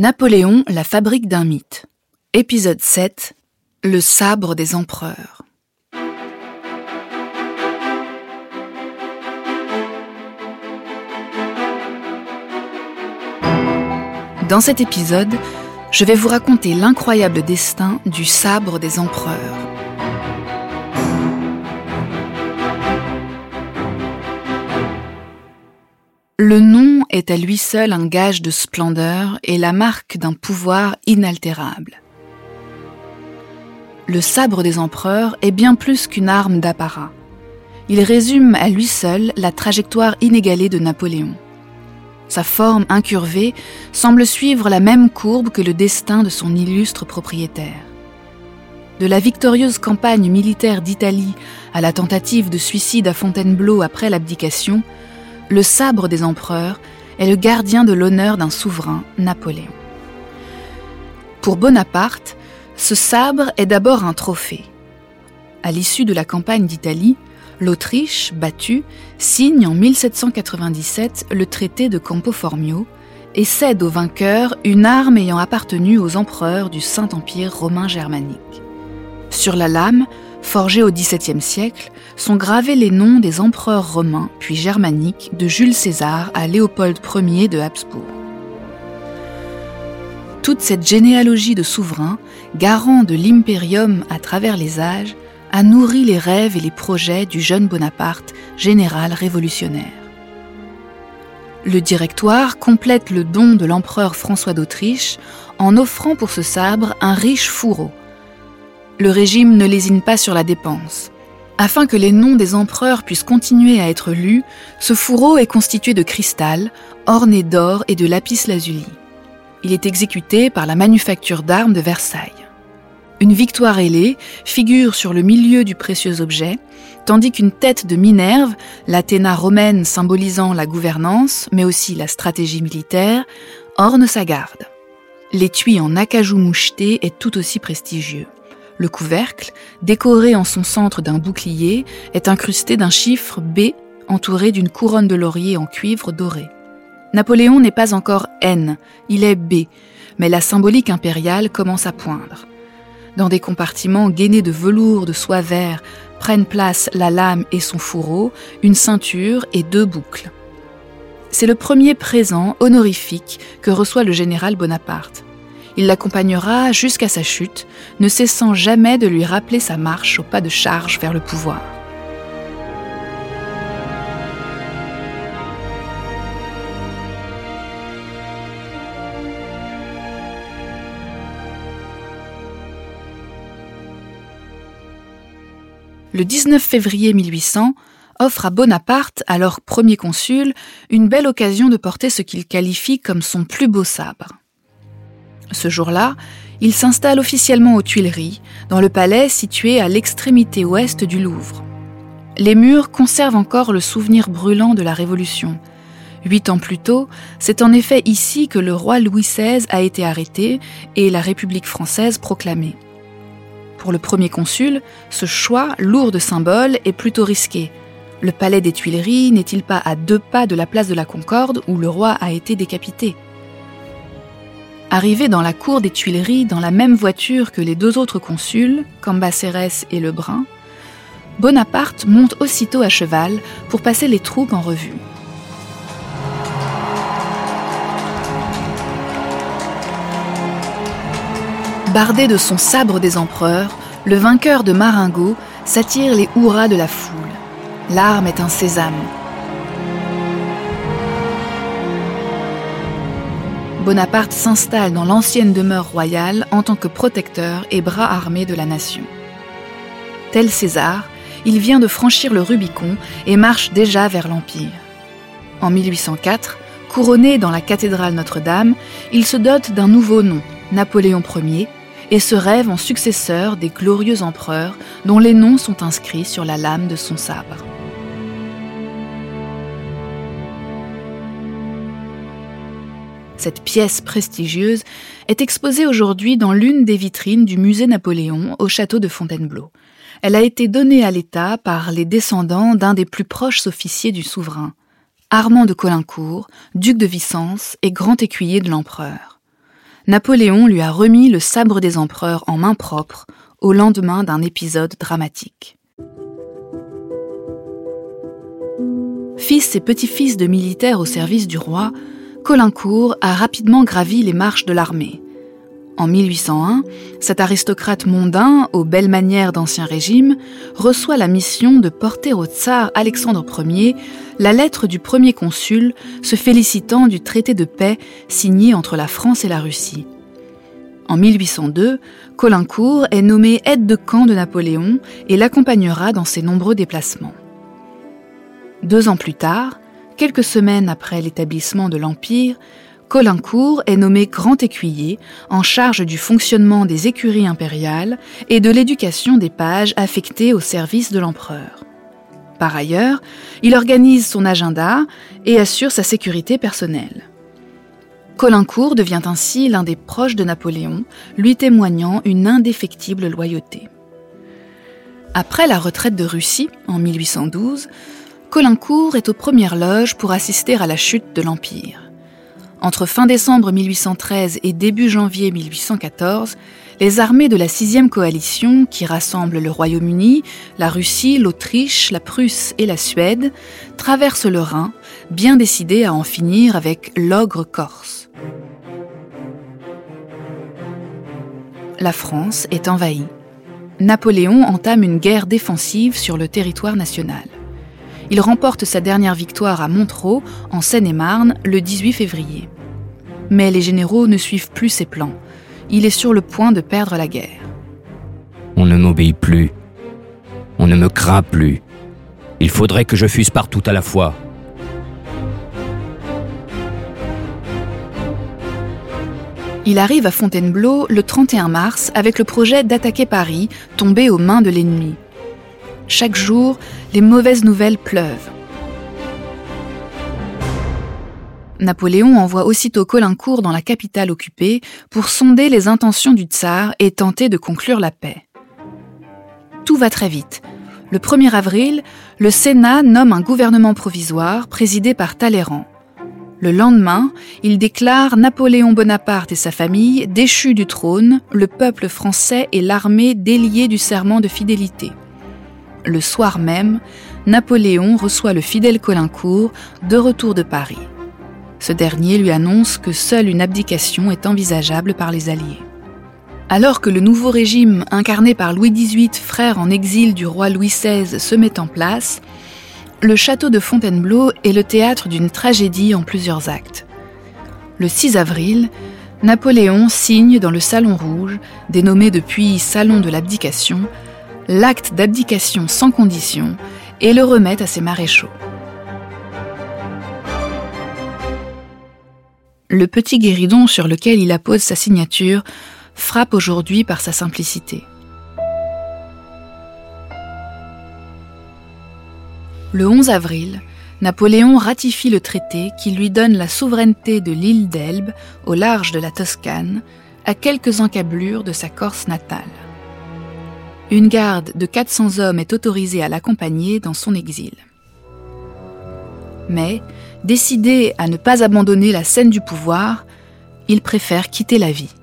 Napoléon, la fabrique d'un mythe. Épisode 7. Le sabre des empereurs. Dans cet épisode, je vais vous raconter l'incroyable destin du sabre des empereurs. Le nom est à lui seul un gage de splendeur et la marque d'un pouvoir inaltérable. Le sabre des empereurs est bien plus qu'une arme d'apparat. Il résume à lui seul la trajectoire inégalée de Napoléon. Sa forme incurvée semble suivre la même courbe que le destin de son illustre propriétaire. De la victorieuse campagne militaire d'Italie à la tentative de suicide à Fontainebleau après l'abdication, le sabre des empereurs est le gardien de l'honneur d'un souverain, Napoléon. Pour Bonaparte, ce sabre est d'abord un trophée. À l'issue de la campagne d'Italie, l'Autriche, battue, signe en 1797 le traité de Campo Formio et cède au vainqueur une arme ayant appartenu aux empereurs du Saint-Empire romain germanique. Sur la lame, forgée au XVIIe siècle, sont gravés les noms des empereurs romains puis germaniques de Jules César à Léopold Ier de Habsbourg. Toute cette généalogie de souverains, garant de l'impérium à travers les âges, a nourri les rêves et les projets du jeune Bonaparte, général révolutionnaire. Le directoire complète le don de l'empereur François d'Autriche en offrant pour ce sabre un riche fourreau. Le régime ne lésine pas sur la dépense. Afin que les noms des empereurs puissent continuer à être lus, ce fourreau est constitué de cristal, orné d'or et de lapis lazuli. Il est exécuté par la manufacture d'armes de Versailles. Une victoire ailée figure sur le milieu du précieux objet, tandis qu'une tête de Minerve, l'Athéna romaine symbolisant la gouvernance, mais aussi la stratégie militaire, orne sa garde. L'étui en acajou moucheté est tout aussi prestigieux. Le couvercle, décoré en son centre d'un bouclier, est incrusté d'un chiffre B entouré d'une couronne de laurier en cuivre doré. Napoléon n'est pas encore N, il est B, mais la symbolique impériale commence à poindre. Dans des compartiments gainés de velours de soie vert prennent place la lame et son fourreau, une ceinture et deux boucles. C'est le premier présent honorifique que reçoit le général Bonaparte. Il l'accompagnera jusqu'à sa chute, ne cessant jamais de lui rappeler sa marche au pas de charge vers le pouvoir. Le 19 février 1800 offre à Bonaparte, alors premier consul, une belle occasion de porter ce qu'il qualifie comme son plus beau sabre. Ce jour-là, il s'installe officiellement aux Tuileries, dans le palais situé à l'extrémité ouest du Louvre. Les murs conservent encore le souvenir brûlant de la Révolution. Huit ans plus tôt, c'est en effet ici que le roi Louis XVI a été arrêté et la République française proclamée. Pour le premier consul, ce choix, lourd de symboles, est plutôt risqué. Le palais des Tuileries n'est-il pas à deux pas de la place de la Concorde où le roi a été décapité? Arrivé dans la cour des Tuileries dans la même voiture que les deux autres consuls, Cambacérès et Lebrun, Bonaparte monte aussitôt à cheval pour passer les troupes en revue. Bardé de son sabre des empereurs, le vainqueur de Marengo s'attire les hurrahs de la foule. L'arme est un sésame, Bonaparte s'installe dans l'ancienne demeure royale en tant que protecteur et bras armé de la nation. Tel César, il vient de franchir le Rubicon et marche déjà vers l'Empire. En 1804, couronné dans la cathédrale Notre-Dame, il se dote d'un nouveau nom, Napoléon Ier, et se rêve en successeur des glorieux empereurs dont les noms sont inscrits sur la lame de son sabre. Cette pièce prestigieuse est exposée aujourd'hui dans l'une des vitrines du musée Napoléon au château de Fontainebleau. Elle a été donnée à l'État par les descendants d'un des plus proches officiers du souverain, Armand de Colincourt, duc de Vicence et grand écuyer de l'empereur. Napoléon lui a remis le sabre des empereurs en main propre au lendemain d'un épisode dramatique. Fils et petit-fils de militaires au service du roi, Colincourt a rapidement gravi les marches de l'armée. En 1801, cet aristocrate mondain, aux belles manières d'Ancien Régime, reçoit la mission de porter au tsar Alexandre Ier la lettre du premier consul se félicitant du traité de paix signé entre la France et la Russie. En 1802, Colincourt est nommé aide de camp de Napoléon et l'accompagnera dans ses nombreux déplacements. Deux ans plus tard, quelques semaines après l'établissement de l'Empire, Colincourt est nommé grand écuyer en charge du fonctionnement des écuries impériales et de l'éducation des pages affectés au service de l'empereur. Par ailleurs, il organise son agenda et assure sa sécurité personnelle. Colincourt devient ainsi l'un des proches de Napoléon, lui témoignant une indéfectible loyauté. Après la retraite de Russie en 1812, Colincourt est aux premières loges pour assister à la chute de l'Empire. Entre fin décembre 1813 et début janvier 1814, les armées de la sixième coalition, qui rassemblent le Royaume-Uni, la Russie, l'Autriche, la Prusse et la Suède, traversent le Rhin, bien décidées à en finir avec l'ogre corse. La France est envahie. Napoléon entame une guerre défensive sur le territoire national. Il remporte sa dernière victoire à Montereau, en Seine-et-Marne, le 18 février. Mais les généraux ne suivent plus ses plans. Il est sur le point de perdre la guerre. On ne m'obéit plus. On ne me craint plus. Il faudrait que je fusse partout à la fois. Il arrive à Fontainebleau le 31 mars avec le projet d'attaquer Paris, tombé aux mains de l'ennemi. Chaque jour, les mauvaises nouvelles pleuvent. Napoléon envoie aussitôt Colincourt dans la capitale occupée pour sonder les intentions du tsar et tenter de conclure la paix. Tout va très vite. Le 1er avril, le Sénat nomme un gouvernement provisoire présidé par Talleyrand. Le lendemain, il déclare Napoléon Bonaparte et sa famille déchus du trône, le peuple français et l'armée déliés du serment de fidélité. Le soir même, Napoléon reçoit le fidèle Colincourt de retour de Paris. Ce dernier lui annonce que seule une abdication est envisageable par les Alliés. Alors que le nouveau régime incarné par Louis XVIII, frère en exil du roi Louis XVI, se met en place, le château de Fontainebleau est le théâtre d'une tragédie en plusieurs actes. Le 6 avril, Napoléon signe dans le Salon Rouge, dénommé depuis Salon de l'abdication, l'acte d'abdication sans condition et le remet à ses maréchaux. Le petit guéridon sur lequel il appose sa signature frappe aujourd'hui par sa simplicité. Le 11 avril, Napoléon ratifie le traité qui lui donne la souveraineté de l'île d'Elbe, au large de la Toscane, à quelques encablures de sa Corse natale. Une garde de 400 hommes est autorisée à l'accompagner dans son exil. Mais, décidé à ne pas abandonner la scène du pouvoir, il préfère quitter la vie.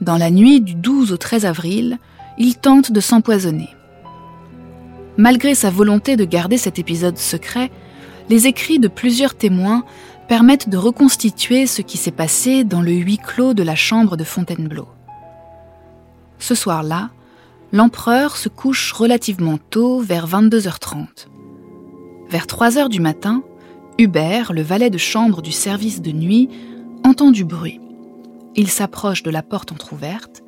Dans la nuit du 12 au 13 avril, il tente de s'empoisonner. Malgré sa volonté de garder cet épisode secret, les écrits de plusieurs témoins permettent de reconstituer ce qui s'est passé dans le huis clos de la chambre de Fontainebleau. Ce soir-là, l'empereur se couche relativement tôt, vers 22h30. Vers 3h du matin, Hubert, le valet de chambre du service de nuit, entend du bruit. Il s'approche de la porte entr'ouverte.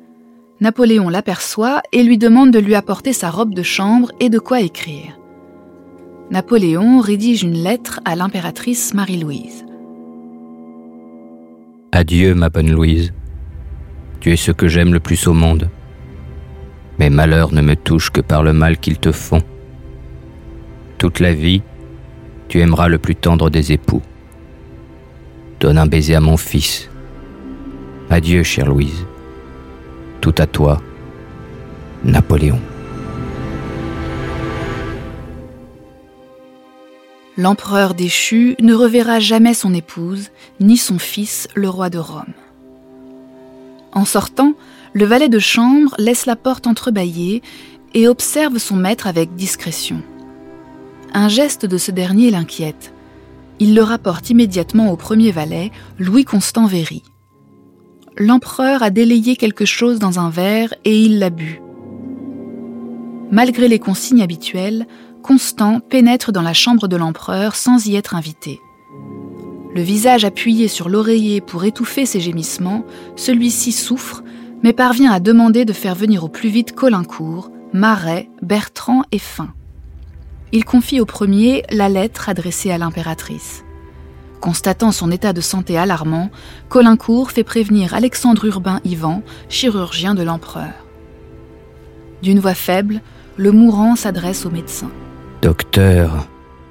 Napoléon l'aperçoit et lui demande de lui apporter sa robe de chambre et de quoi écrire. Napoléon rédige une lettre à l'impératrice Marie-Louise. Adieu, ma bonne Louise. Tu es ce que j'aime le plus au monde. Mes malheurs ne me touchent que par le mal qu'ils te font. Toute la vie, tu aimeras le plus tendre des époux. Donne un baiser à mon fils. Adieu, chère Louise. Tout à toi, Napoléon. L'empereur déchu ne reverra jamais son épouse, ni son fils, le roi de Rome. En sortant, le valet de chambre laisse la porte entrebâillée et observe son maître avec discrétion. Un geste de ce dernier l'inquiète. Il le rapporte immédiatement au premier valet, Louis-Constant Véry. L'empereur a délayé quelque chose dans un verre et il l'a bu. Malgré les consignes habituelles, Constant pénètre dans la chambre de l'empereur sans y être invité. Le visage appuyé sur l'oreiller pour étouffer ses gémissements, celui-ci souffre, mais parvient à demander de faire venir au plus vite Colincourt, Marais, Bertrand et Fin. Il confie au premier la lettre adressée à l'impératrice. Constatant son état de santé alarmant, Colincourt fait prévenir Alexandre Urbain Ivan, chirurgien de l'empereur. D'une voix faible, le mourant s'adresse au médecin. Docteur,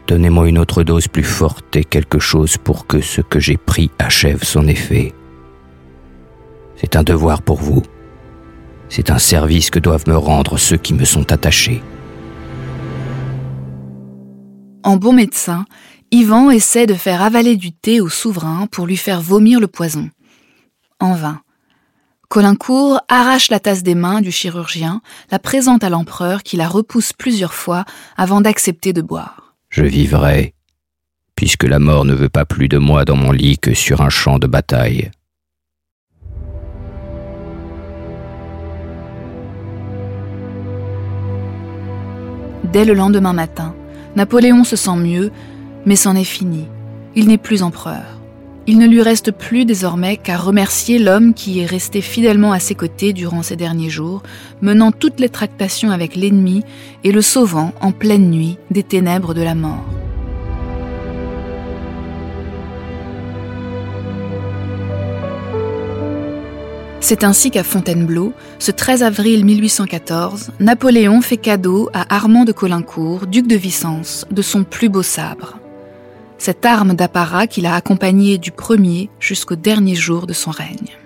donnez-moi une autre dose plus forte et quelque chose pour que ce que j'ai pris achève son effet. C'est un devoir pour vous. C'est un service que doivent me rendre ceux qui me sont attachés. En bon médecin, Ivan essaie de faire avaler du thé au souverain pour lui faire vomir le poison. En vain. Colincourt arrache la tasse des mains du chirurgien, la présente à l'empereur qui la repousse plusieurs fois avant d'accepter de boire. Je vivrai, puisque la mort ne veut pas plus de moi dans mon lit que sur un champ de bataille. Dès le lendemain matin, Napoléon se sent mieux, mais c'en est fini. Il n'est plus empereur. Il ne lui reste plus désormais qu'à remercier l'homme qui est resté fidèlement à ses côtés durant ces derniers jours, menant toutes les tractations avec l'ennemi et le sauvant en pleine nuit des ténèbres de la mort. C'est ainsi qu'à Fontainebleau, ce 13 avril 1814, Napoléon fait cadeau à Armand de Caulaincourt, duc de Vicence, de son plus beau sabre cette arme d'apparat qui l'a accompagné du premier jusqu'au dernier jour de son règne.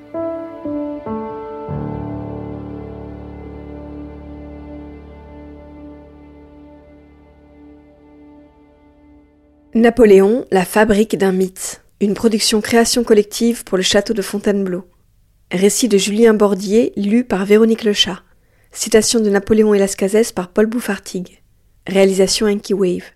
Napoléon, la fabrique d'un mythe. Une production création collective pour le château de Fontainebleau. Récit de Julien Bordier, lu par Véronique Lechat. Citation de Napoléon et par Paul Bouffartigue. Réalisation Enki Wave.